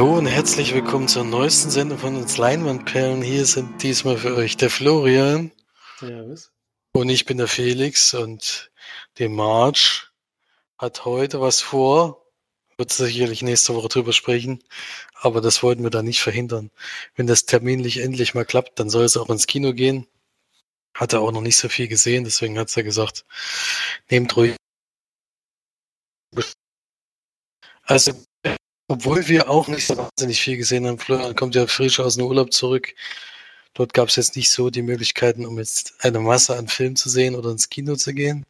Hallo und herzlich willkommen zur neuesten Sendung von uns Leinwandperlen. Hier sind diesmal für euch der Florian. Servus. Und ich bin der Felix und die March hat heute was vor. Wird sicherlich nächste Woche drüber sprechen. Aber das wollten wir da nicht verhindern. Wenn das terminlich endlich mal klappt, dann soll es auch ins Kino gehen. Hat er auch noch nicht so viel gesehen, deswegen hat er gesagt, nehmt ruhig. Also obwohl wir auch nicht so wahnsinnig viel gesehen haben. Florian kommt ja frisch aus dem Urlaub zurück. Dort gab es jetzt nicht so die Möglichkeiten, um jetzt eine Masse an Filmen zu sehen oder ins Kino zu gehen.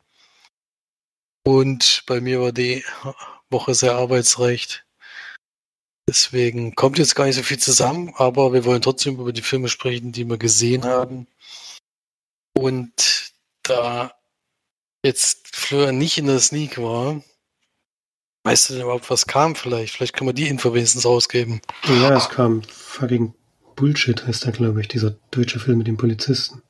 Und bei mir war die Woche sehr arbeitsreich. Deswegen kommt jetzt gar nicht so viel zusammen, aber wir wollen trotzdem über die Filme sprechen, die wir gesehen haben. Und da jetzt Florian nicht in der Sneak war, Weißt du denn überhaupt, was kam vielleicht? Vielleicht kann man die Info wenigstens rausgeben. Ja, es kam fucking Bullshit, heißt der, glaube ich, dieser deutsche Film mit dem Polizisten.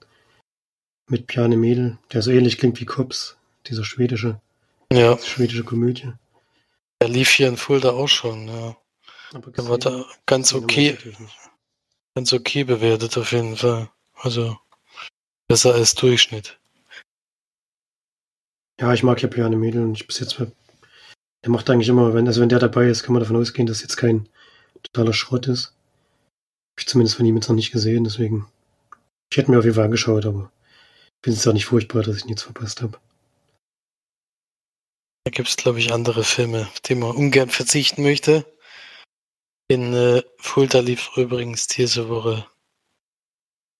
Mit Piane Mädel, der so ähnlich klingt wie Cops, dieser schwedische, ja. schwedische Komödie. Er lief hier in Fulda auch schon, ja. Aber der war da ganz okay, ganz okay bewertet auf jeden Fall. Also besser als Durchschnitt. Ja, ich mag ja Piane Mädel und ich bis jetzt der macht eigentlich immer, wenn, also wenn der dabei ist, kann man davon ausgehen, dass jetzt kein totaler Schrott ist. Hab ich zumindest von ihm jetzt noch nicht gesehen, deswegen. Ich hätte mir auf jeden Fall angeschaut, aber ich finde es auch nicht furchtbar, dass ich nichts verpasst habe. Da gibt es, glaube ich, andere Filme, auf die man ungern verzichten möchte. In äh, Fulda lief übrigens diese Woche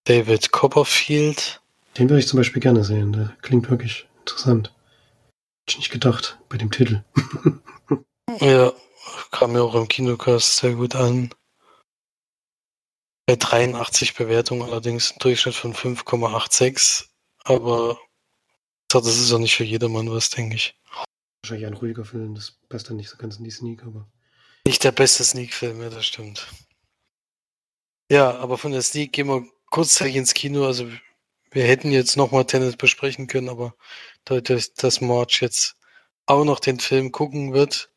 David Copperfield. Den würde ich zum Beispiel gerne sehen. Der klingt wirklich interessant ich nicht gedacht bei dem Titel. ja, kam mir auch im Kinocast sehr gut an. Bei 83 Bewertungen allerdings ein Durchschnitt von 5,86. Aber das ist auch nicht für jedermann was, denke ich. Wahrscheinlich ein ruhiger Film, das passt dann nicht so ganz in die Sneak, aber. Nicht der beste Sneak-Film, ja, das stimmt. Ja, aber von der Sneak gehen wir kurzzeitig ins Kino. Also wir hätten jetzt nochmal Tennis besprechen können, aber dadurch, dass March jetzt auch noch den Film gucken wird,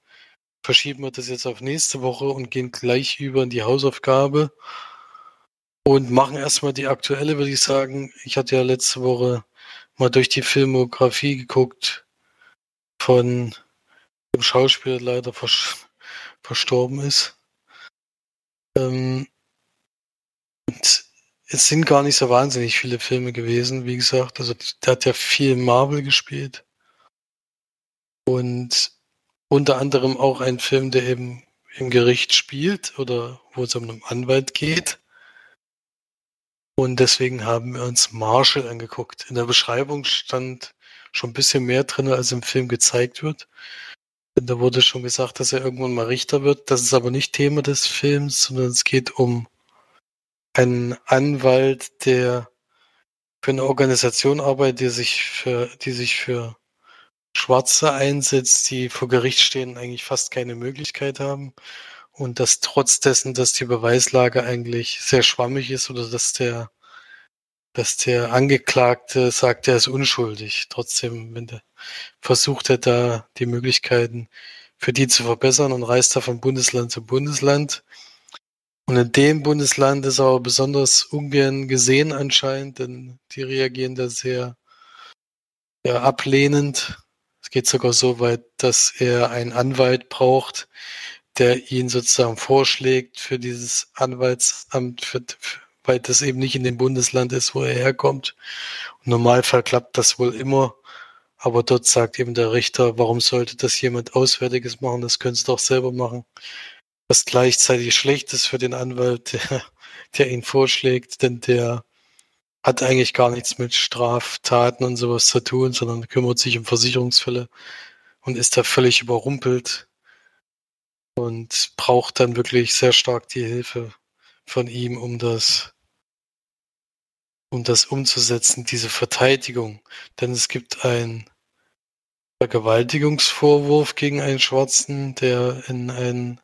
verschieben wir das jetzt auf nächste Woche und gehen gleich über in die Hausaufgabe und machen erstmal die aktuelle, würde ich sagen. Ich hatte ja letzte Woche mal durch die Filmografie geguckt von dem Schauspieler, der leider verstorben ist. Ähm, und es sind gar nicht so wahnsinnig viele Filme gewesen, wie gesagt. Also der hat ja viel Marvel gespielt. Und unter anderem auch ein Film, der eben im Gericht spielt oder wo es um einen Anwalt geht. Und deswegen haben wir uns Marshall angeguckt. In der Beschreibung stand schon ein bisschen mehr drin, als im Film gezeigt wird. Denn da wurde schon gesagt, dass er irgendwann mal Richter wird. Das ist aber nicht Thema des Films, sondern es geht um ein Anwalt, der für eine Organisation arbeitet, die sich für, die sich für Schwarze einsetzt, die vor Gericht stehen, eigentlich fast keine Möglichkeit haben. Und dass trotz dessen, dass die Beweislage eigentlich sehr schwammig ist oder dass der, dass der Angeklagte sagt, er ist unschuldig. Trotzdem, wenn der versucht er da die Möglichkeiten für die zu verbessern und reist da von Bundesland zu Bundesland und in dem Bundesland ist er aber besonders ungern gesehen anscheinend, denn die reagieren da sehr ja, ablehnend. Es geht sogar so weit, dass er einen Anwalt braucht, der ihn sozusagen vorschlägt für dieses Anwaltsamt, für, weil das eben nicht in dem Bundesland ist, wo er herkommt. Im Normalfall klappt das wohl immer, aber dort sagt eben der Richter, warum sollte das jemand Auswärtiges machen, das können sie doch selber machen was gleichzeitig schlecht ist für den Anwalt, der, der ihn vorschlägt, denn der hat eigentlich gar nichts mit Straftaten und sowas zu tun, sondern kümmert sich um Versicherungsfälle und ist da völlig überrumpelt und braucht dann wirklich sehr stark die Hilfe von ihm, um das, um das umzusetzen, diese Verteidigung. Denn es gibt einen Vergewaltigungsvorwurf gegen einen Schwarzen, der in ein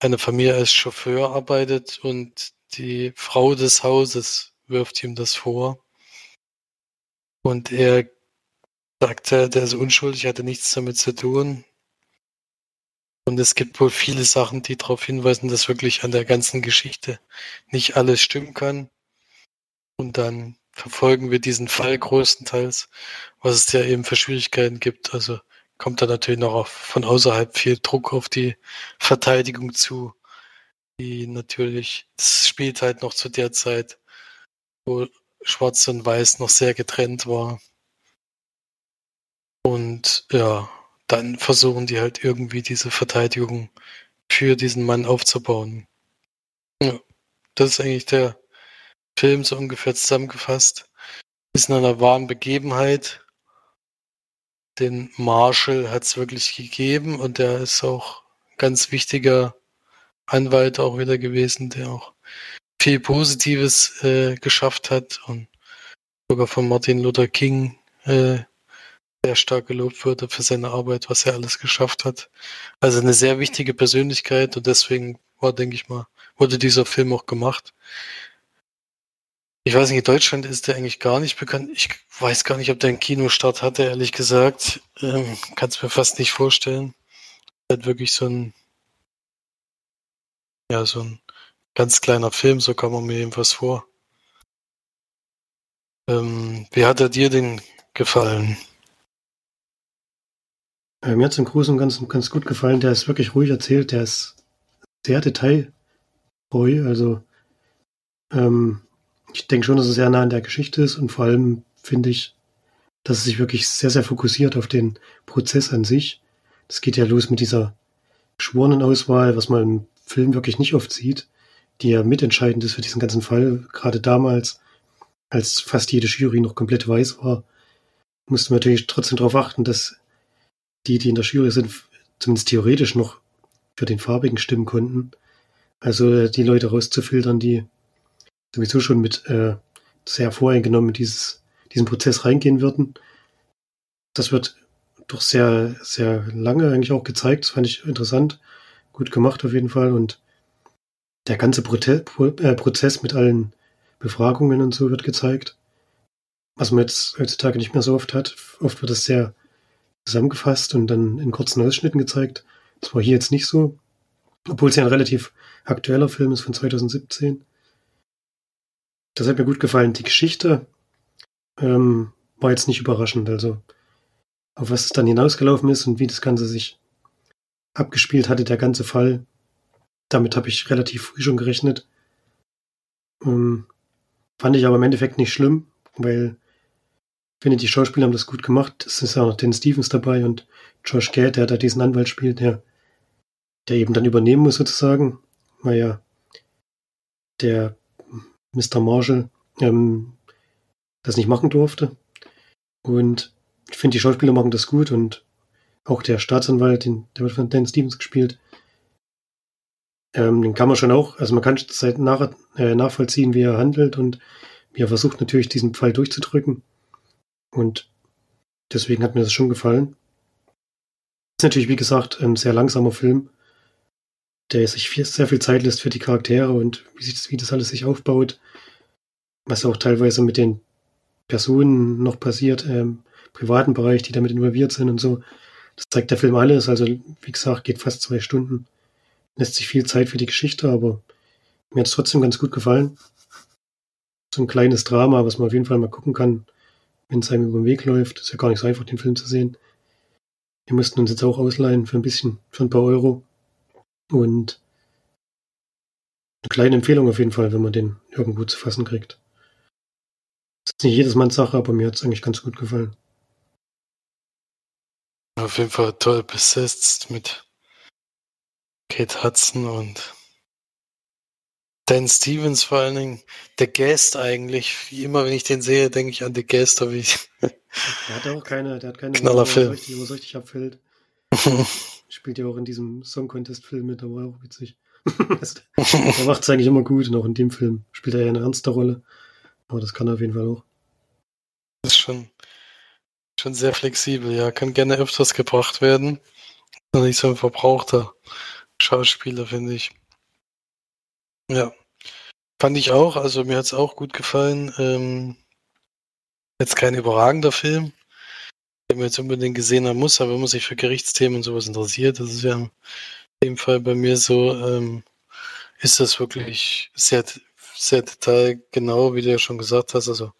eine Familie als Chauffeur arbeitet und die Frau des Hauses wirft ihm das vor. Und er sagte, der ist unschuldig, hatte nichts damit zu tun. Und es gibt wohl viele Sachen, die darauf hinweisen, dass wirklich an der ganzen Geschichte nicht alles stimmen kann. Und dann verfolgen wir diesen Fall größtenteils, was es ja eben für Schwierigkeiten gibt. Also kommt da natürlich noch auf, von außerhalb viel Druck auf die Verteidigung zu, die natürlich, das spielt halt noch zu der Zeit, wo Schwarz und Weiß noch sehr getrennt war. Und ja, dann versuchen die halt irgendwie diese Verteidigung für diesen Mann aufzubauen. Ja, das ist eigentlich der Film so ungefähr zusammengefasst. Ist in einer wahren Begebenheit. Den Marshall hat es wirklich gegeben und der ist auch ganz wichtiger Anwalt auch wieder gewesen, der auch viel Positives äh, geschafft hat und sogar von Martin Luther King äh, sehr stark gelobt wurde für seine Arbeit, was er alles geschafft hat. Also eine sehr wichtige Persönlichkeit und deswegen war, denke ich mal, wurde dieser Film auch gemacht. Ich weiß nicht, in Deutschland ist der eigentlich gar nicht bekannt. Ich weiß gar nicht, ob der einen Kinostart hatte, ehrlich gesagt. Ähm, Kann es mir fast nicht vorstellen. Er hat wirklich so ein, ja, so ein ganz kleiner Film, so kam man mir jedenfalls vor. Ähm, wie hat er dir denn gefallen? Äh, mir hat es im Großen und Ganzen ganz gut gefallen. Der ist wirklich ruhig erzählt. Der ist sehr detailtreu. Also ähm, ich denke schon, dass es sehr nah an der Geschichte ist und vor allem finde ich, dass es sich wirklich sehr, sehr fokussiert auf den Prozess an sich. Das geht ja los mit dieser Schworenenauswahl, was man im Film wirklich nicht oft sieht, die ja mitentscheidend ist für diesen ganzen Fall. Gerade damals, als fast jede Jury noch komplett weiß war, musste man natürlich trotzdem darauf achten, dass die, die in der Jury sind, zumindest theoretisch noch für den farbigen stimmen konnten. Also die Leute rauszufiltern, die sowieso schon mit äh, sehr voreingenommen dieses, diesen Prozess reingehen würden. Das wird doch sehr, sehr lange eigentlich auch gezeigt. Das fand ich interessant. Gut gemacht auf jeden Fall. Und der ganze Prote Pro äh, Prozess mit allen Befragungen und so wird gezeigt. Was man jetzt heutzutage nicht mehr so oft hat. Oft wird es sehr zusammengefasst und dann in kurzen Ausschnitten gezeigt. Das war hier jetzt nicht so, obwohl es ja ein relativ aktueller Film ist von 2017. Das hat mir gut gefallen. Die Geschichte ähm, war jetzt nicht überraschend. Also auf was es dann hinausgelaufen ist und wie das Ganze sich abgespielt hatte, der ganze Fall. Damit habe ich relativ früh schon gerechnet. Ähm, fand ich aber im Endeffekt nicht schlimm, weil ich finde, die Schauspieler haben das gut gemacht. Es ist ja auch noch Dan Stevens dabei und Josh Gad, der da diesen Anwalt spielt, der, der eben dann übernehmen muss sozusagen, weil ja der Mr. Marshall ähm, das nicht machen durfte. Und ich finde, die Schauspieler machen das gut und auch der Staatsanwalt, den, der wird von Dan Stevens gespielt, ähm, den kann man schon auch, also man kann seit nach, äh, nachvollziehen, wie er handelt und wie er versucht natürlich diesen Fall durchzudrücken. Und deswegen hat mir das schon gefallen. Ist natürlich, wie gesagt, ein sehr langsamer Film, der sich viel, sehr viel Zeit lässt für die Charaktere und wie, sich das, wie das alles sich aufbaut. Was auch teilweise mit den Personen noch passiert, im privaten Bereich, die damit involviert sind und so. Das zeigt der Film alles. Also, wie gesagt, geht fast zwei Stunden. Lässt sich viel Zeit für die Geschichte, aber mir hat es trotzdem ganz gut gefallen. So ein kleines Drama, was man auf jeden Fall mal gucken kann wenn es einem über den Weg läuft. Ist ja gar nicht so einfach, den Film zu sehen. Wir mussten uns jetzt auch ausleihen für ein bisschen, für ein paar Euro. Und eine kleine Empfehlung auf jeden Fall, wenn man den irgendwo zu fassen kriegt. Das ist nicht jedes Manns Sache, aber mir hat es eigentlich ganz gut gefallen. Auf jeden Fall toll besetzt mit Kate Hudson und Dan Stevens vor allen Dingen, der Guest eigentlich. Wie immer, wenn ich den sehe, denke ich an The Guest, aber ich. der hat auch keine, der hat keine Knallerfilm. Wo es richtig abfällt. Spielt ja auch in diesem Song Contest Film mit, der war auch witzig. er macht es eigentlich immer gut und auch in dem Film spielt er ja eine ernste Rolle. Aber das kann er auf jeden Fall auch. Das ist schon, schon sehr flexibel, ja. Kann gerne öfters gebracht werden. Nicht so ein verbrauchter Schauspieler, finde ich. Ja, fand ich auch. Also mir hat es auch gut gefallen. Ähm, jetzt kein überragender Film, den man jetzt unbedingt gesehen haben muss, aber wenn man sich für Gerichtsthemen und sowas interessiert, das ist ja in dem Fall bei mir so, ähm, ist das wirklich sehr, sehr detailgenau, wie du ja schon gesagt hast. Also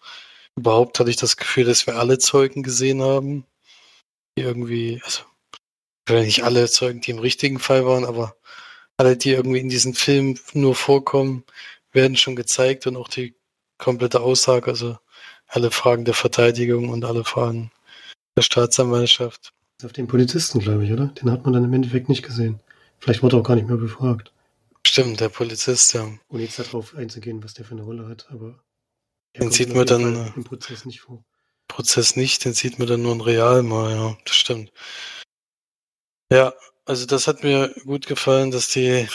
überhaupt hatte ich das Gefühl, dass wir alle Zeugen gesehen haben, die irgendwie, also nicht alle Zeugen, die im richtigen Fall waren, aber alle, die irgendwie in diesem Film nur vorkommen, werden schon gezeigt und auch die komplette Aussage, also alle Fragen der Verteidigung und alle Fragen der Staatsanwaltschaft. Auf den Polizisten, glaube ich, oder? Den hat man dann im Endeffekt nicht gesehen. Vielleicht wurde er auch gar nicht mehr befragt. Stimmt, der Polizist, ja. Ohne jetzt darauf einzugehen, was der für eine Rolle hat, aber den sieht man dann im Prozess nicht vor. Prozess nicht, den sieht man dann nur in Real mal, ja, das stimmt. Ja, also das hat mir gut gefallen, dass die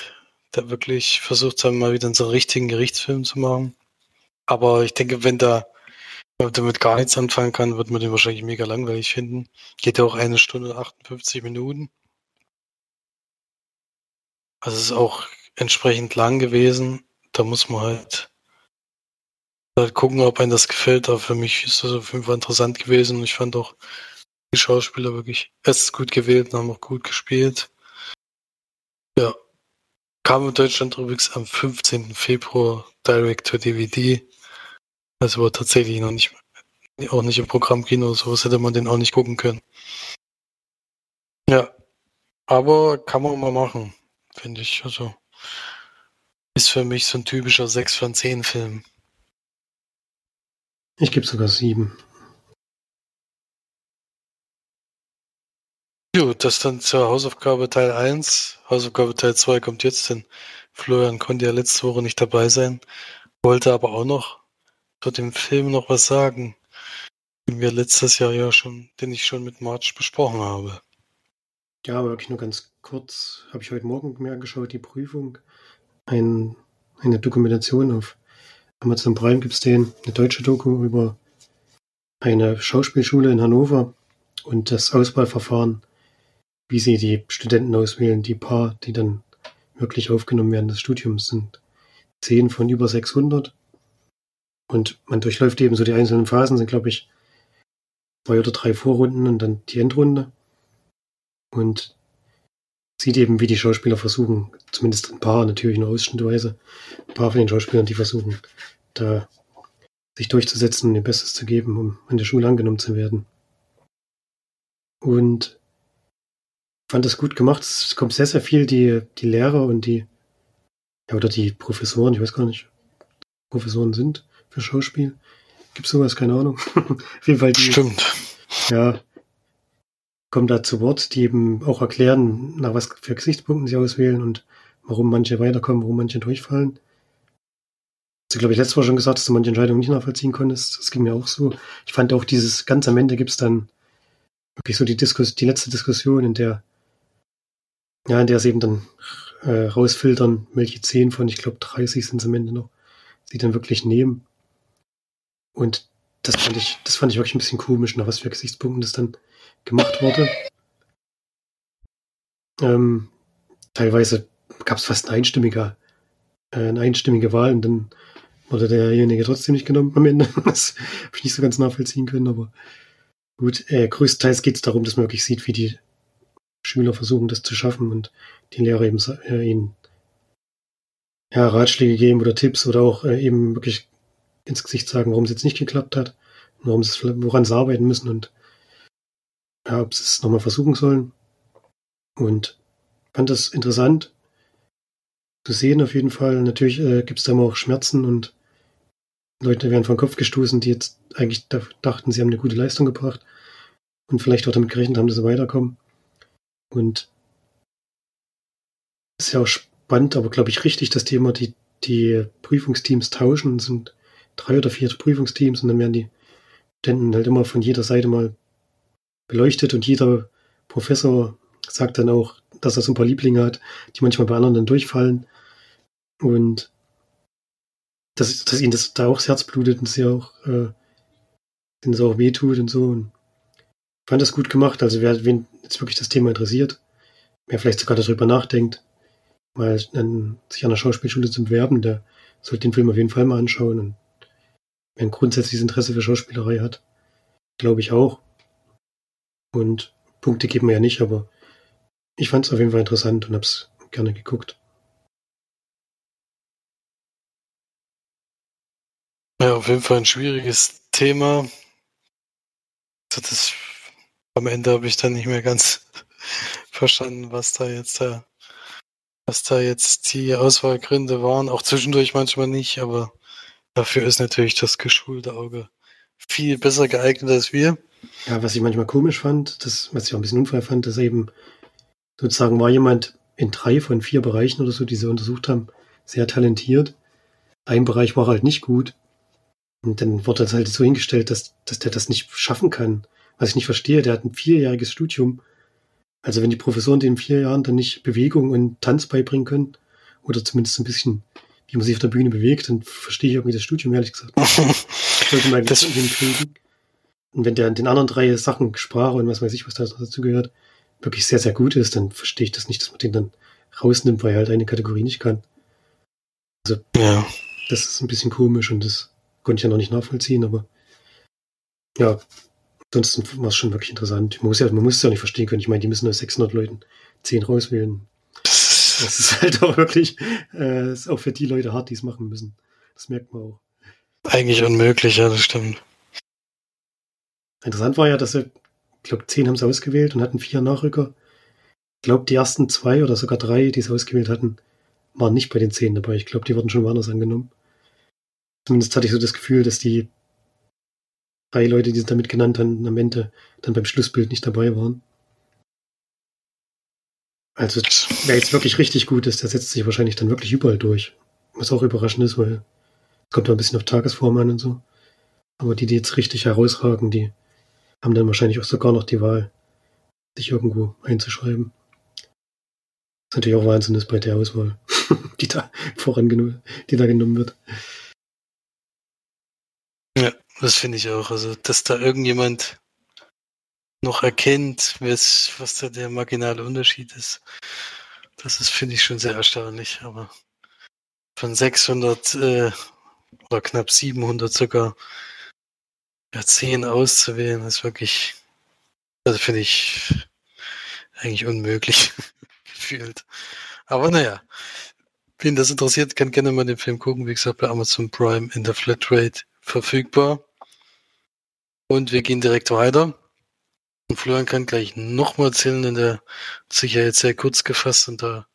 da wirklich versucht haben, mal wieder einen so richtigen Gerichtsfilm zu machen. Aber ich denke, wenn da damit gar nichts anfangen kann, wird man den wahrscheinlich mega langweilig finden. Geht ja auch eine Stunde 58 Minuten. Also es ist auch entsprechend lang gewesen. Da muss man halt, halt gucken, ob einem das gefällt. Aber für mich ist das auf jeden Fall interessant gewesen. Und ich fand auch die Schauspieler wirklich erst gut gewählt und haben auch gut gespielt. Ja. Kam in Deutschland übrigens am 15. Februar direct to DVD. Also war tatsächlich noch nicht, auch nicht im Programmkino, sowas hätte man den auch nicht gucken können. Ja. Aber kann man mal machen, finde ich. Also ist für mich so ein typischer 6 von 10 Film. Ich gebe sogar 7. Gut, das dann zur Hausaufgabe Teil 1. Hausaufgabe Teil 2 kommt jetzt, denn Florian konnte ja letzte Woche nicht dabei sein, wollte aber auch noch zu dem Film noch was sagen, den wir letztes Jahr ja schon, den ich schon mit March besprochen habe. Ja, aber wirklich nur ganz kurz, habe ich heute Morgen mir angeschaut, die Prüfung. Ein, eine Dokumentation auf Amazon Prime gibt es den, eine deutsche Doku über eine Schauspielschule in Hannover und das Auswahlverfahren wie sie die Studenten auswählen. Die paar, die dann wirklich aufgenommen werden des Studiums, sind zehn von über 600. Und man durchläuft eben so die einzelnen Phasen, sind glaube ich zwei oder drei Vorrunden und dann die Endrunde. Und sieht eben, wie die Schauspieler versuchen, zumindest ein paar, natürlich nur ausschnittweise, ein paar von den Schauspielern, die versuchen, da sich durchzusetzen und ihr Bestes zu geben, um an der Schule angenommen zu werden. Und fand das gut gemacht. Es kommt sehr, sehr viel die, die Lehrer und die, ja, oder die Professoren, ich weiß gar nicht, Professoren sind für Schauspiel. Gibt es sowas? Keine Ahnung. Auf jeden Fall die. Stimmt. Ja. Kommen da zu Wort, die eben auch erklären, nach was für Gesichtspunkten sie auswählen und warum manche weiterkommen, warum manche durchfallen. Du, glaube ich, letztes Mal schon gesagt, dass du manche Entscheidungen nicht nachvollziehen konntest. Das ging mir auch so. Ich fand auch dieses ganz am Ende gibt es dann wirklich so die Diskus die letzte Diskussion, in der ja, in der sie eben dann äh, rausfiltern, welche 10 von, ich glaube, 30 sind es am Ende noch, sie dann wirklich nehmen. Und das fand ich, das fand ich wirklich ein bisschen komisch, nach was für Gesichtspunkten das dann gemacht wurde. Ähm, teilweise gab es fast eine einstimmige, äh, eine einstimmige Wahl und dann wurde derjenige trotzdem nicht genommen am Ende. Das habe ich nicht so ganz nachvollziehen können, aber gut, äh, größtenteils geht es darum, dass man wirklich sieht, wie die Schüler versuchen, das zu schaffen und die Lehrer eben äh, ihnen ja, Ratschläge geben oder Tipps oder auch äh, eben wirklich ins Gesicht sagen, warum es jetzt nicht geklappt hat, warum sie woran sie arbeiten müssen und ja, ob sie es nochmal versuchen sollen. Und fand das interessant zu sehen auf jeden Fall. Natürlich äh, gibt es da immer auch Schmerzen und Leute werden vom Kopf gestoßen, die jetzt eigentlich dachten, sie haben eine gute Leistung gebracht und vielleicht auch damit gerechnet haben, dass sie weiterkommen. Und ist ja auch spannend, aber glaube ich richtig, dass die immer die, die Prüfungsteams tauschen. Es sind drei oder vier Prüfungsteams und dann werden die Studenten halt immer von jeder Seite mal beleuchtet und jeder Professor sagt dann auch, dass er so ein paar Lieblinge hat, die manchmal bei anderen dann durchfallen. Und dass, dass ihnen das da auch das Herz blutet und sie auch, äh, denen es auch wehtut und so. Und fand das gut gemacht. Also wer wen jetzt wirklich das Thema interessiert, wer vielleicht sogar darüber nachdenkt, mal an, sich an der Schauspielschule zu bewerben, der sollte den Film auf jeden Fall mal anschauen. Und ein grundsätzliches Interesse für Schauspielerei hat, glaube ich auch. Und Punkte geben wir ja nicht, aber ich fand es auf jeden Fall interessant und habe es gerne geguckt. Ja, auf jeden Fall ein schwieriges Thema. Das, am Ende habe ich dann nicht mehr ganz verstanden, was da jetzt was da jetzt die Auswahlgründe waren. Auch zwischendurch manchmal nicht, aber dafür ist natürlich das geschulte Auge viel besser geeignet als wir. Ja, was ich manchmal komisch fand, das, was ich auch ein bisschen unfair fand, dass eben sozusagen war jemand in drei von vier Bereichen oder so, die sie untersucht haben, sehr talentiert. Ein Bereich war halt nicht gut. Und dann wurde das halt so hingestellt, dass, dass der das nicht schaffen kann. Was ich nicht verstehe, der hat ein vierjähriges Studium. Also wenn die Professoren den vier Jahren dann nicht Bewegung und Tanz beibringen können, oder zumindest ein bisschen, wie man sich auf der Bühne bewegt, dann verstehe ich irgendwie das Studium, ehrlich gesagt. Sollte man das hinkriegen. Und wenn der in den anderen drei Sachen, Sprache und was weiß ich, was da dazu gehört, wirklich sehr, sehr gut ist, dann verstehe ich das nicht, dass man den dann rausnimmt, weil er halt eine Kategorie nicht kann. Also, ja. das ist ein bisschen komisch und das konnte ich ja noch nicht nachvollziehen, aber ja, ansonsten war es schon wirklich interessant. Man muss ja, man muss es ja nicht verstehen können. Ich meine, die müssen aus 600 Leuten 10 rauswählen. Das ist halt auch wirklich, äh, ist auch für die Leute hart, die es machen müssen. Das merkt man auch. Eigentlich unmöglich, ja, das stimmt. Interessant war ja, dass sie, ich glaube, zehn haben sie ausgewählt und hatten vier Nachrücker. Ich glaube, die ersten zwei oder sogar drei, die sie ausgewählt hatten, waren nicht bei den zehn dabei. Ich glaube, die wurden schon woanders angenommen. Zumindest hatte ich so das Gefühl, dass die drei Leute, die sie damit genannt haben, am Ende dann beim Schlussbild nicht dabei waren. Also, wer jetzt wirklich richtig gut ist, der setzt sich wahrscheinlich dann wirklich überall durch. Was auch überraschend ist, weil es kommt da ein bisschen auf Tagesform an und so. Aber die, die jetzt richtig herausragen, die haben dann wahrscheinlich auch sogar noch die Wahl, sich irgendwo einzuschreiben. Was natürlich auch Wahnsinn ist bei der Auswahl, die da voran die da genommen wird. Ja, das finde ich auch. Also, dass da irgendjemand noch erkennt, was, was da der marginale Unterschied ist, das ist, finde ich, schon sehr erstaunlich. Aber von 600 äh, oder knapp 700 sogar ja, 10 auszuwählen, ist wirklich, also finde ich eigentlich unmöglich gefühlt. Aber naja, wen das interessiert, kann gerne mal den Film gucken. Wie gesagt, bei Amazon Prime in der Flatrate verfügbar. Und wir gehen direkt weiter. Und Florian kann gleich nochmal erzählen, denn der hat sich ja jetzt sehr kurz gefasst und da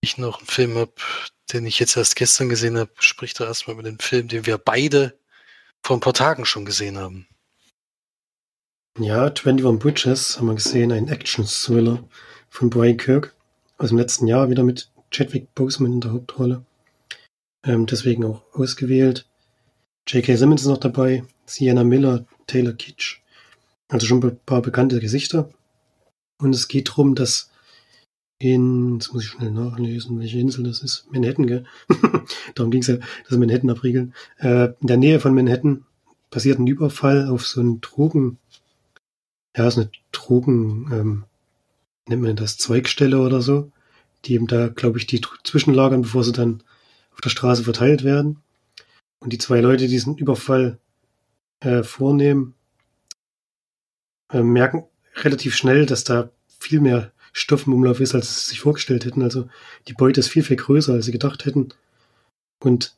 ich noch einen Film habe, den ich jetzt erst gestern gesehen habe, spricht er erstmal über den Film, den wir beide vor ein paar Tagen schon gesehen haben. Ja, 21 Bridges haben wir gesehen, ein Action-Thriller von Brian Kirk aus dem letzten Jahr, wieder mit Chadwick Boseman in der Hauptrolle. Ähm, deswegen auch ausgewählt. J.K. Simmons ist noch dabei, Sienna Miller, Taylor Kitsch. Also schon ein paar bekannte Gesichter. Und es geht darum, dass in, jetzt muss ich schnell nachlesen, welche Insel das ist. Manhattan, gell? Darum ging es ja, das Manhattan abriegeln. Äh, in der Nähe von Manhattan passiert ein Überfall auf so einen Drogen, ja, ist eine Drogen, ähm, nennt man das, Zweigstelle oder so, die eben da, glaube ich, die zwischenlagern, bevor sie dann auf der Straße verteilt werden. Und die zwei Leute, die diesen Überfall äh, vornehmen, äh, merken relativ schnell, dass da viel mehr Stoff im Umlauf ist, als sie sich vorgestellt hätten. Also die Beute ist viel, viel größer, als sie gedacht hätten. Und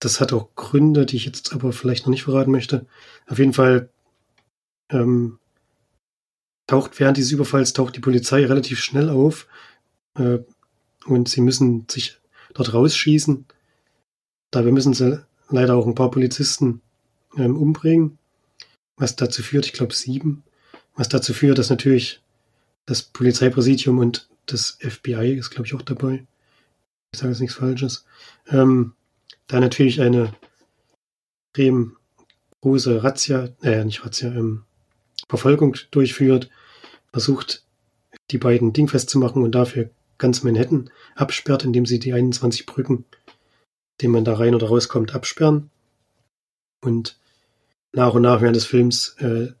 das hat auch Gründe, die ich jetzt aber vielleicht noch nicht verraten möchte. Auf jeden Fall ähm, taucht während dieses Überfalls taucht die Polizei relativ schnell auf äh, und sie müssen sich dort rausschießen. Dabei müssen sie leider auch ein paar Polizisten ähm, umbringen, was dazu führt, ich glaube sieben, was dazu führt, dass natürlich das Polizeipräsidium und das FBI ist, glaube ich, auch dabei. Ich sage jetzt nichts Falsches. Ähm, da natürlich eine extrem große Razzia, äh, nicht Razzia, ähm, Verfolgung durchführt, versucht, die beiden dingfest zu machen und dafür ganz Manhattan absperrt, indem sie die 21 Brücken, denen man da rein oder rauskommt, absperren. Und nach und nach während des Films äh,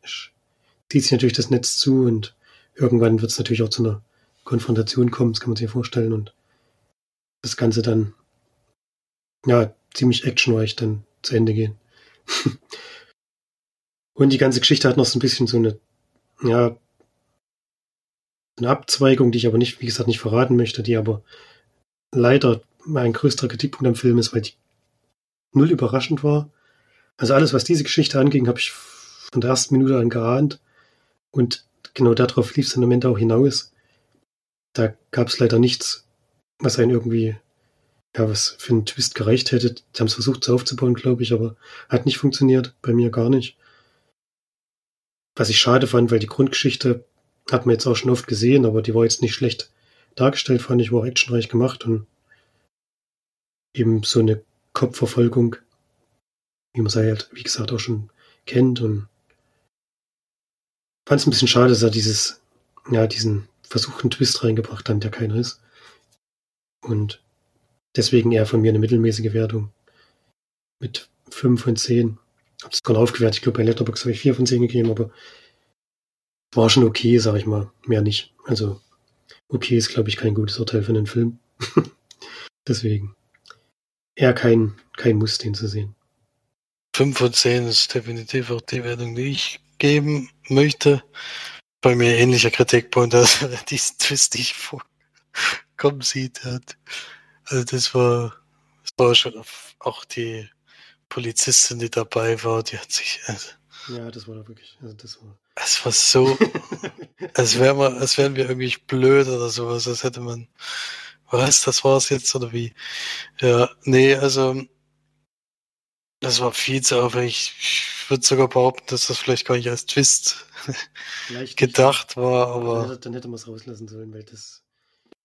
zieht sich natürlich das Netz zu und irgendwann wird es natürlich auch zu einer Konfrontation kommen, das kann man sich vorstellen und das Ganze dann ja ziemlich actionreich dann zu Ende gehen. und die ganze Geschichte hat noch so ein bisschen so eine ja eine Abzweigung, die ich aber nicht, wie gesagt, nicht verraten möchte, die aber leider mein größter Kritikpunkt am Film ist, weil die null überraschend war. Also alles, was diese Geschichte anging, habe ich von der ersten Minute an geahnt. Und genau darauf lief es im Moment auch hinaus. Da gab es leider nichts, was einen irgendwie, ja, was für einen Twist gereicht hätte. Die haben es versucht, so aufzubauen, glaube ich, aber hat nicht funktioniert. Bei mir gar nicht. Was ich schade fand, weil die Grundgeschichte hat man jetzt auch schon oft gesehen, aber die war jetzt nicht schlecht dargestellt, fand ich, war actionreich gemacht und eben so eine Kopfverfolgung, wie man sie halt, wie gesagt, auch schon kennt und fand es ein bisschen schade, dass er dieses, ja, diesen versuchten Twist reingebracht haben, der keiner ist. Und deswegen eher von mir eine mittelmäßige Wertung. Mit 5 von 10. Hab's gerade aufgewertet. Ich glaube, bei Letterboxd habe ich 4 von 10 gegeben, aber war schon okay, sag ich mal. Mehr nicht. Also, okay ist, glaube ich, kein gutes Urteil für einen Film. Deswegen. Eher kein, kein Muss, den zu sehen. 5 von 10 ist definitiv auch die Wertung, die ich geben möchte. Bei mir ähnlicher Kritikpunkt, dass er diesen Twist nicht vorkommen sieht hat. Also das war, das war schon auch die Polizistin, die dabei war, die hat sich. Also, ja, das war wirklich. Also das war. Es war so, als, wär man, als wären wir irgendwie blöd oder sowas, als hätte man. Was, das war's jetzt oder wie? Ja, nee, also das war viel zu aufwendig. Ich würde sogar behaupten, dass das vielleicht gar nicht als Twist vielleicht gedacht war, aber. Dann, dann hätte man es rauslassen sollen, weil das.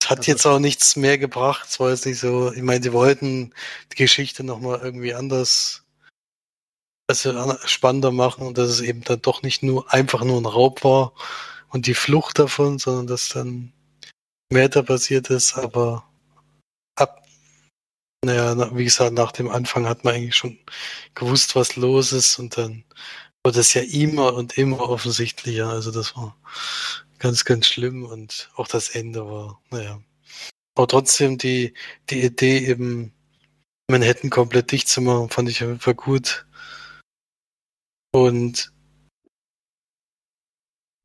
Hat also jetzt auch nichts mehr gebracht. Es war jetzt nicht so. Ich meine, die wollten die Geschichte nochmal irgendwie anders, also spannender machen und dass es eben dann doch nicht nur einfach nur ein Raub war und die Flucht davon, sondern dass dann mehr da passiert ist, aber naja, wie gesagt, nach dem Anfang hat man eigentlich schon gewusst, was los ist und dann wurde es ja immer und immer offensichtlicher. Also das war ganz, ganz schlimm und auch das Ende war, naja. Aber trotzdem die, die Idee eben Manhattan komplett dicht zu machen, fand ich auf jeden Fall gut. Und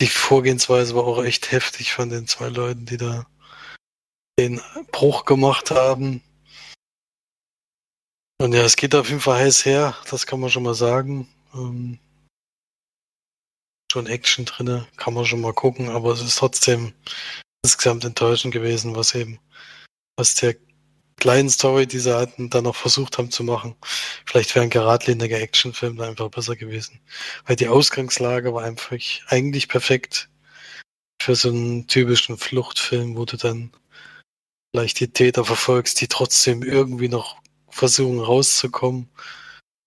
die Vorgehensweise war auch echt heftig von den zwei Leuten, die da den Bruch gemacht haben. Und ja, es geht auf jeden Fall heiß her, das kann man schon mal sagen. Ähm, schon Action drinne, kann man schon mal gucken, aber es ist trotzdem insgesamt enttäuschend gewesen, was eben was der kleinen Story, die sie hatten, dann noch versucht haben zu machen. Vielleicht wäre ein geradliniger Actionfilm da einfach besser gewesen. Weil die Ausgangslage war einfach eigentlich perfekt für so einen typischen Fluchtfilm, wo du dann vielleicht die Täter verfolgst, die trotzdem irgendwie noch versuchen rauszukommen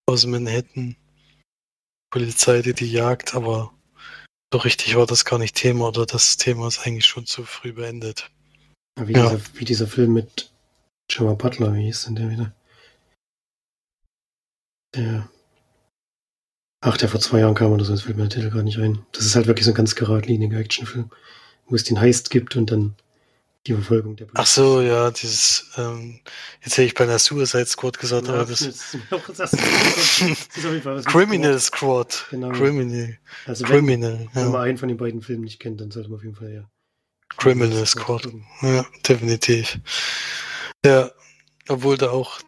aus Manhattan. Polizei, die die jagt, aber so richtig war das gar nicht Thema oder das Thema ist eigentlich schon zu früh beendet. Wie, ja. dieser, wie dieser Film mit Gemma Butler, wie hieß denn der wieder? Der. Ach, der vor zwei Jahren kam oder so, das fällt mir der Titel gar nicht ein. Das ist halt wirklich so ein ganz geradliniger Actionfilm, wo es den Heist gibt und dann die Verfolgung der Polizei. Ach so, ja, dieses, ähm, jetzt hätte ich bei einer Suicide Squad gesagt, ja, aber das, das, das, das Criminal Squad. Genau. Criminal. Also wenn, Criminal, wenn ja. man einen von den beiden Filmen nicht kennt, dann sollte man auf jeden Fall ja. Criminal Squad. Ja, definitiv. Ja, obwohl da auch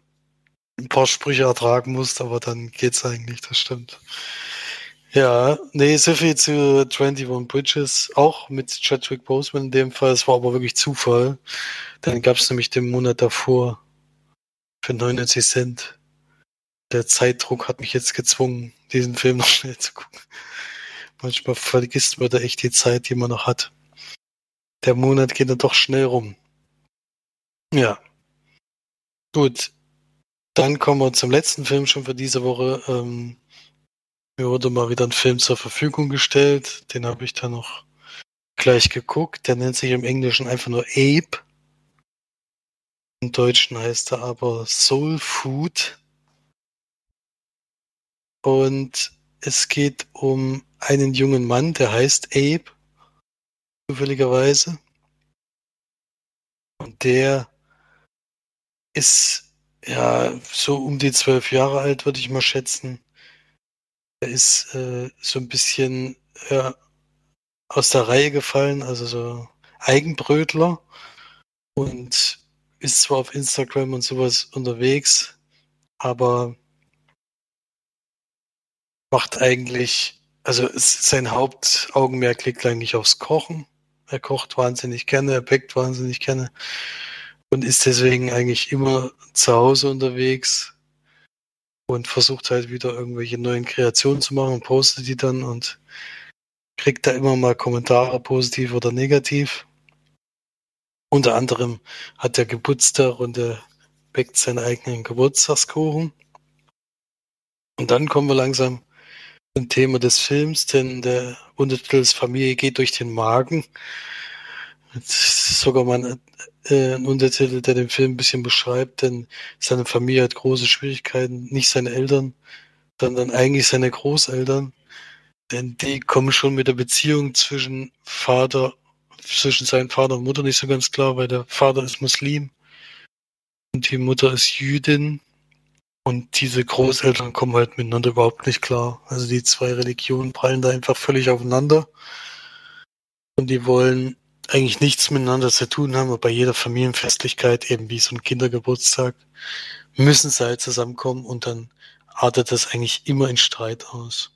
ein paar Sprüche ertragen musst, aber dann geht's eigentlich, das stimmt. Ja, nee, so viel zu 21 Bridges, auch mit Chadwick Boseman in dem Fall. Es war aber wirklich Zufall. Dann gab es nämlich den Monat davor für 99 Cent. Der Zeitdruck hat mich jetzt gezwungen, diesen Film noch schnell zu gucken. Manchmal vergisst man da echt die Zeit, die man noch hat. Der Monat geht dann doch schnell rum. Ja. Gut. Dann kommen wir zum letzten Film schon für diese Woche. Ähm, mir wurde mal wieder ein Film zur Verfügung gestellt. Den habe ich dann noch gleich geguckt. Der nennt sich im Englischen einfach nur Ape. Im Deutschen heißt er aber Soul Food. Und es geht um einen jungen Mann, der heißt Abe. Zufälligerweise. Und der ist ja so um die zwölf Jahre alt, würde ich mal schätzen. Er ist äh, so ein bisschen äh, aus der Reihe gefallen, also so Eigenbrötler und ist zwar auf Instagram und sowas unterwegs, aber macht eigentlich, also sein Hauptaugenmerk liegt eigentlich aufs Kochen. Er kocht wahnsinnig gerne, er backt wahnsinnig gerne und ist deswegen eigentlich immer zu Hause unterwegs und versucht halt wieder irgendwelche neuen Kreationen zu machen und postet die dann und kriegt da immer mal Kommentare, positiv oder negativ. Unter anderem hat er Geburtstag und er backt seinen eigenen Geburtstagskuchen. Und dann kommen wir langsam zum Thema des Films, denn der Untertitel Familie geht durch den Magen. Sogar mal äh, ein Untertitel, der den Film ein bisschen beschreibt, denn seine Familie hat große Schwierigkeiten, nicht seine Eltern, sondern eigentlich seine Großeltern. Denn die kommen schon mit der Beziehung zwischen Vater, zwischen seinem Vater und Mutter nicht so ganz klar, weil der Vater ist Muslim und die Mutter ist Jüdin. Und diese Großeltern kommen halt miteinander überhaupt nicht klar. Also die zwei Religionen prallen da einfach völlig aufeinander. Und die wollen eigentlich nichts miteinander zu tun haben, aber bei jeder Familienfestlichkeit, eben wie so ein Kindergeburtstag, müssen sie halt zusammenkommen und dann artet das eigentlich immer in Streit aus.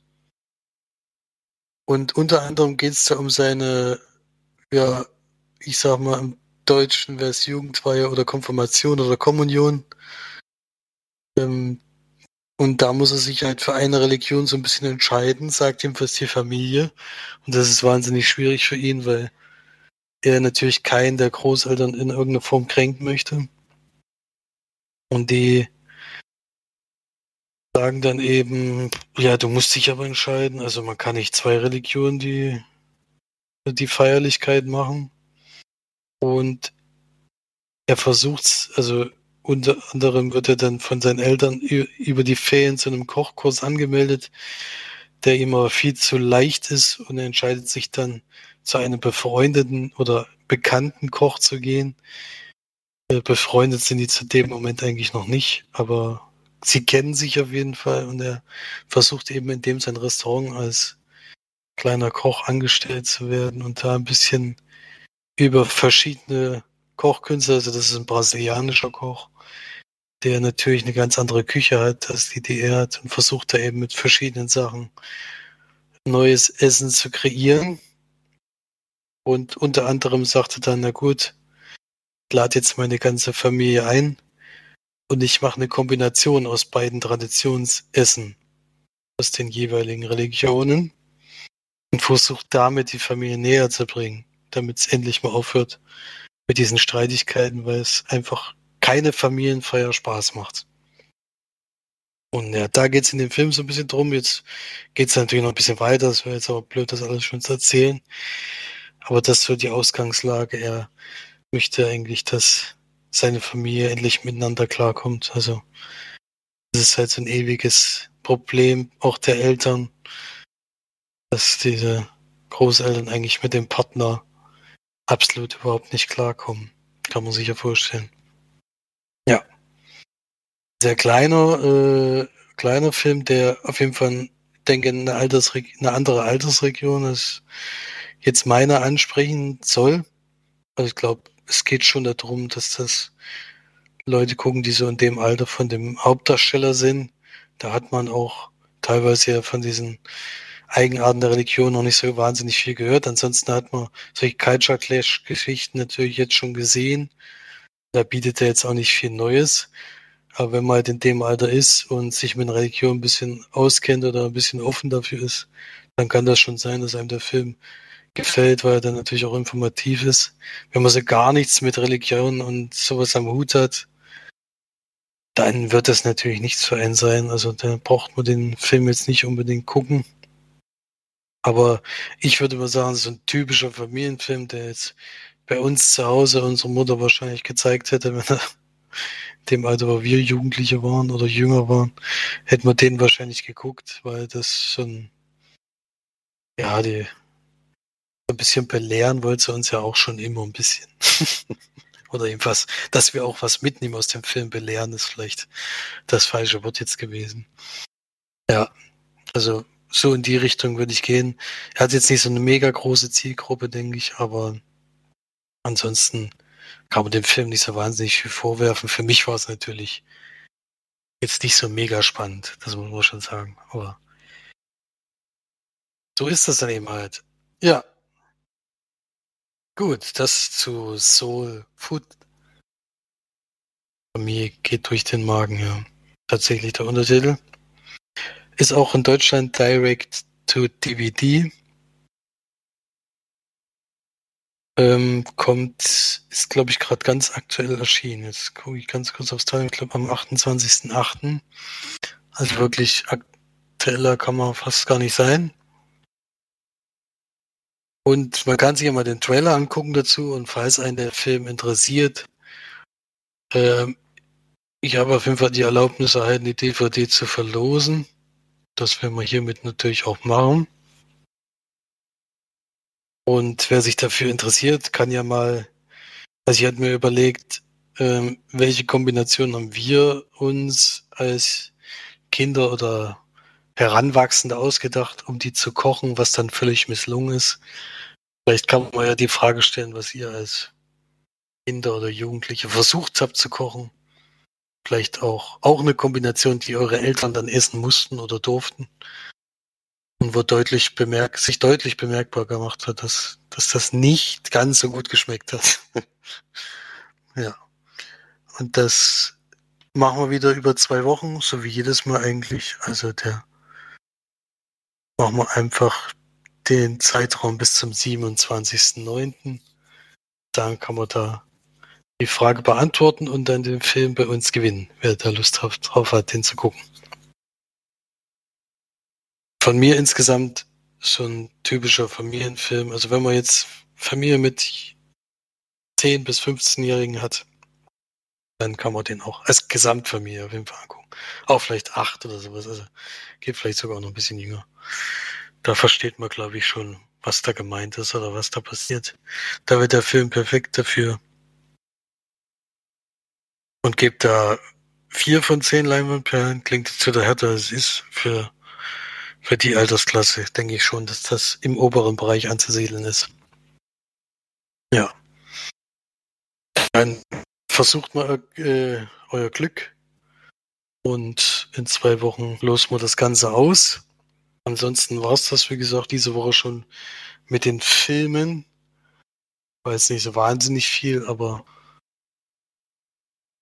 Und unter anderem geht es da um seine, ja, ich sag mal, im Deutschen wäre es Jugendweihe oder Konfirmation oder Kommunion. Ähm, und da muss er sich halt für eine Religion so ein bisschen entscheiden, sagt ihm fast die Familie. Und das ist wahnsinnig schwierig für ihn, weil er natürlich keinen der Großeltern in irgendeiner Form kränken möchte. Und die sagen dann eben, ja, du musst dich aber entscheiden. Also man kann nicht zwei Religionen die, die Feierlichkeit machen. Und er versucht also unter anderem wird er dann von seinen Eltern über die Ferien zu einem Kochkurs angemeldet, der ihm aber viel zu leicht ist und er entscheidet sich dann zu einem befreundeten oder bekannten Koch zu gehen. Äh, befreundet sind die zu dem Moment eigentlich noch nicht, aber sie kennen sich auf jeden Fall und er versucht eben in dem sein Restaurant als kleiner Koch angestellt zu werden und da ein bisschen über verschiedene Kochkünste, also das ist ein brasilianischer Koch, der natürlich eine ganz andere Küche hat, als die, die er hat und versucht da eben mit verschiedenen Sachen neues Essen zu kreieren. Und unter anderem sagte dann, na gut, ich lade jetzt meine ganze Familie ein und ich mache eine Kombination aus beiden Traditionsessen aus den jeweiligen Religionen und versuche damit die Familie näher zu bringen, damit es endlich mal aufhört mit diesen Streitigkeiten, weil es einfach keine Familienfeier Spaß macht. Und ja, da geht es in dem Film so ein bisschen drum. Jetzt geht es natürlich noch ein bisschen weiter. Es wäre jetzt aber blöd, das alles schon zu erzählen. Aber das ist so die Ausgangslage. Er möchte eigentlich, dass seine Familie endlich miteinander klarkommt. Also das ist halt so ein ewiges Problem auch der Eltern, dass diese Großeltern eigentlich mit dem Partner absolut überhaupt nicht klarkommen. Kann man sich ja vorstellen. Ja. Sehr kleiner, äh, kleiner Film, der auf jeden Fall, denke eine, Altersre eine andere Altersregion ist jetzt meiner ansprechen soll. Also ich glaube, es geht schon darum, dass das Leute gucken, die so in dem Alter von dem Hauptdarsteller sind. Da hat man auch teilweise ja von diesen Eigenarten der Religion noch nicht so wahnsinnig viel gehört. Ansonsten hat man solche Culture Clash Geschichten natürlich jetzt schon gesehen. Da bietet er jetzt auch nicht viel Neues. Aber wenn man halt in dem Alter ist und sich mit Religion ein bisschen auskennt oder ein bisschen offen dafür ist, dann kann das schon sein, dass einem der Film gefällt, weil er dann natürlich auch informativ ist. Wenn man so gar nichts mit Religion und sowas am Hut hat, dann wird das natürlich nichts für einen sein. Also da braucht man den Film jetzt nicht unbedingt gucken. Aber ich würde mal sagen, so ein typischer Familienfilm, der jetzt bei uns zu Hause unsere Mutter wahrscheinlich gezeigt hätte, wenn er dem Alter, wo wir Jugendliche waren oder jünger waren, hätten wir den wahrscheinlich geguckt, weil das schon, ja, die ein bisschen belehren wollte uns ja auch schon immer ein bisschen. Oder jedenfalls, dass wir auch was mitnehmen aus dem Film. Belehren ist vielleicht das falsche Wort jetzt gewesen. Ja, also so in die Richtung würde ich gehen. Er hat jetzt nicht so eine mega große Zielgruppe, denke ich, aber ansonsten kann man dem Film nicht so wahnsinnig viel vorwerfen. Für mich war es natürlich jetzt nicht so mega spannend, das muss man schon sagen. Aber so ist das dann eben halt. Ja. Gut, das zu Soul Food. Familie geht durch den Magen, ja. Tatsächlich der Untertitel. Ist auch in Deutschland Direct to DVD. Ähm, kommt, ist glaube ich gerade ganz aktuell erschienen. Jetzt gucke ich ganz kurz aufs Time, glaube am 28.08. Also wirklich aktueller kann man fast gar nicht sein. Und man kann sich ja mal den Trailer angucken dazu und falls einen der Film interessiert, ähm, ich habe auf jeden Fall die Erlaubnis erhalten, die DVD zu verlosen. Das werden wir hiermit natürlich auch machen. Und wer sich dafür interessiert, kann ja mal, also ich hatte mir überlegt, ähm, welche Kombination haben wir uns als Kinder oder Heranwachsende ausgedacht, um die zu kochen, was dann völlig misslungen ist. Vielleicht kann man ja die Frage stellen, was ihr als Kinder oder Jugendliche versucht habt zu kochen. Vielleicht auch, auch eine Kombination, die eure Eltern dann essen mussten oder durften. Und wo deutlich bemerkt, sich deutlich bemerkbar gemacht hat, dass, dass das nicht ganz so gut geschmeckt hat. ja. Und das machen wir wieder über zwei Wochen, so wie jedes Mal eigentlich. Also der machen wir einfach den Zeitraum bis zum 27.09. Dann kann man da die Frage beantworten und dann den Film bei uns gewinnen, wer da Lust drauf, hat, den zu gucken. Von mir insgesamt so ein typischer Familienfilm. Also wenn man jetzt Familie mit 10 bis 15-Jährigen hat, dann kann man den auch als Gesamtfamilie auf jeden Fall angucken. Auch vielleicht acht oder sowas. Also geht vielleicht sogar noch ein bisschen jünger. Da versteht man, glaube ich, schon, was da gemeint ist oder was da passiert. Da wird der Film perfekt dafür und gebe da vier von zehn Leinwandperlen. Klingt zu der härter als es ist für, für die Altersklasse. Denke ich schon, dass das im oberen Bereich anzusiedeln ist. Ja. Dann versucht mal äh, euer Glück und in zwei Wochen losen wir das Ganze aus. Ansonsten war es das, wie gesagt, diese Woche schon mit den Filmen. War jetzt nicht so wahnsinnig viel, aber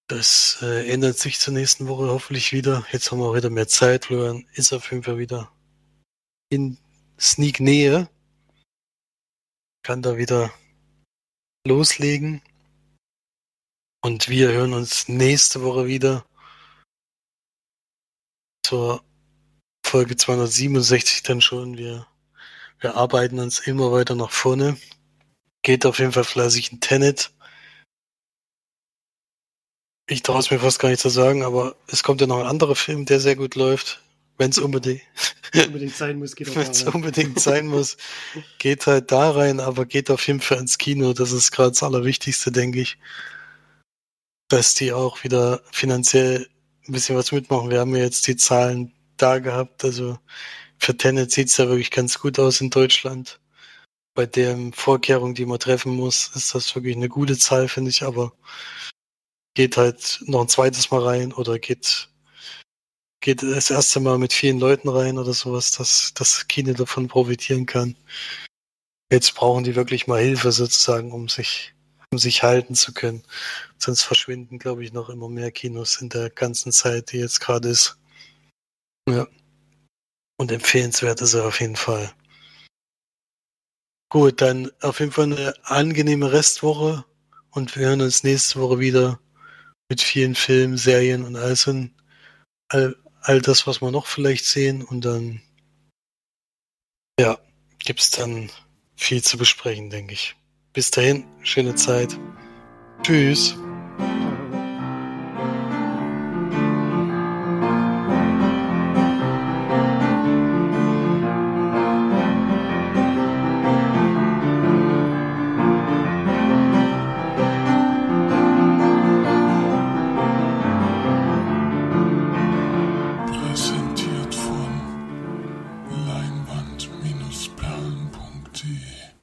das äh, ändert sich zur nächsten Woche hoffentlich wieder. Jetzt haben wir auch wieder mehr Zeit. Florian ist auf jeden Fall wieder in Sneak-Nähe. Kann da wieder loslegen. Und wir hören uns nächste Woche wieder zur Folge 267 dann schon. Wir, wir arbeiten uns immer weiter nach vorne. Geht auf jeden Fall fleißig in Tenet. Ich traue es mir fast gar nicht zu sagen, aber es kommt ja noch ein anderer Film, der sehr gut läuft. Wenn es unbedingt, unbedingt sein muss, geht Wenn es unbedingt sein muss, geht halt da rein, aber geht auf jeden Fall ins Kino. Das ist gerade das Allerwichtigste, denke ich. Dass die auch wieder finanziell ein bisschen was mitmachen. Wir haben ja jetzt die Zahlen da gehabt. Also für Tenet sieht es ja wirklich ganz gut aus in Deutschland. Bei der Vorkehrung, die man treffen muss, ist das wirklich eine gute Zahl, finde ich, aber geht halt noch ein zweites Mal rein oder geht, geht das erste Mal mit vielen Leuten rein oder sowas, dass das Kino davon profitieren kann. Jetzt brauchen die wirklich mal Hilfe sozusagen, um sich, um sich halten zu können. Sonst verschwinden, glaube ich, noch immer mehr Kinos in der ganzen Zeit, die jetzt gerade ist. Ja. Und empfehlenswert ist er auf jeden Fall. Gut, dann auf jeden Fall eine angenehme Restwoche und wir hören uns nächste Woche wieder mit vielen Filmen, Serien und all, so, all, all das, was wir noch vielleicht sehen. Und dann, ja, gibt es dann viel zu besprechen, denke ich. Bis dahin, schöne Zeit. Tschüss.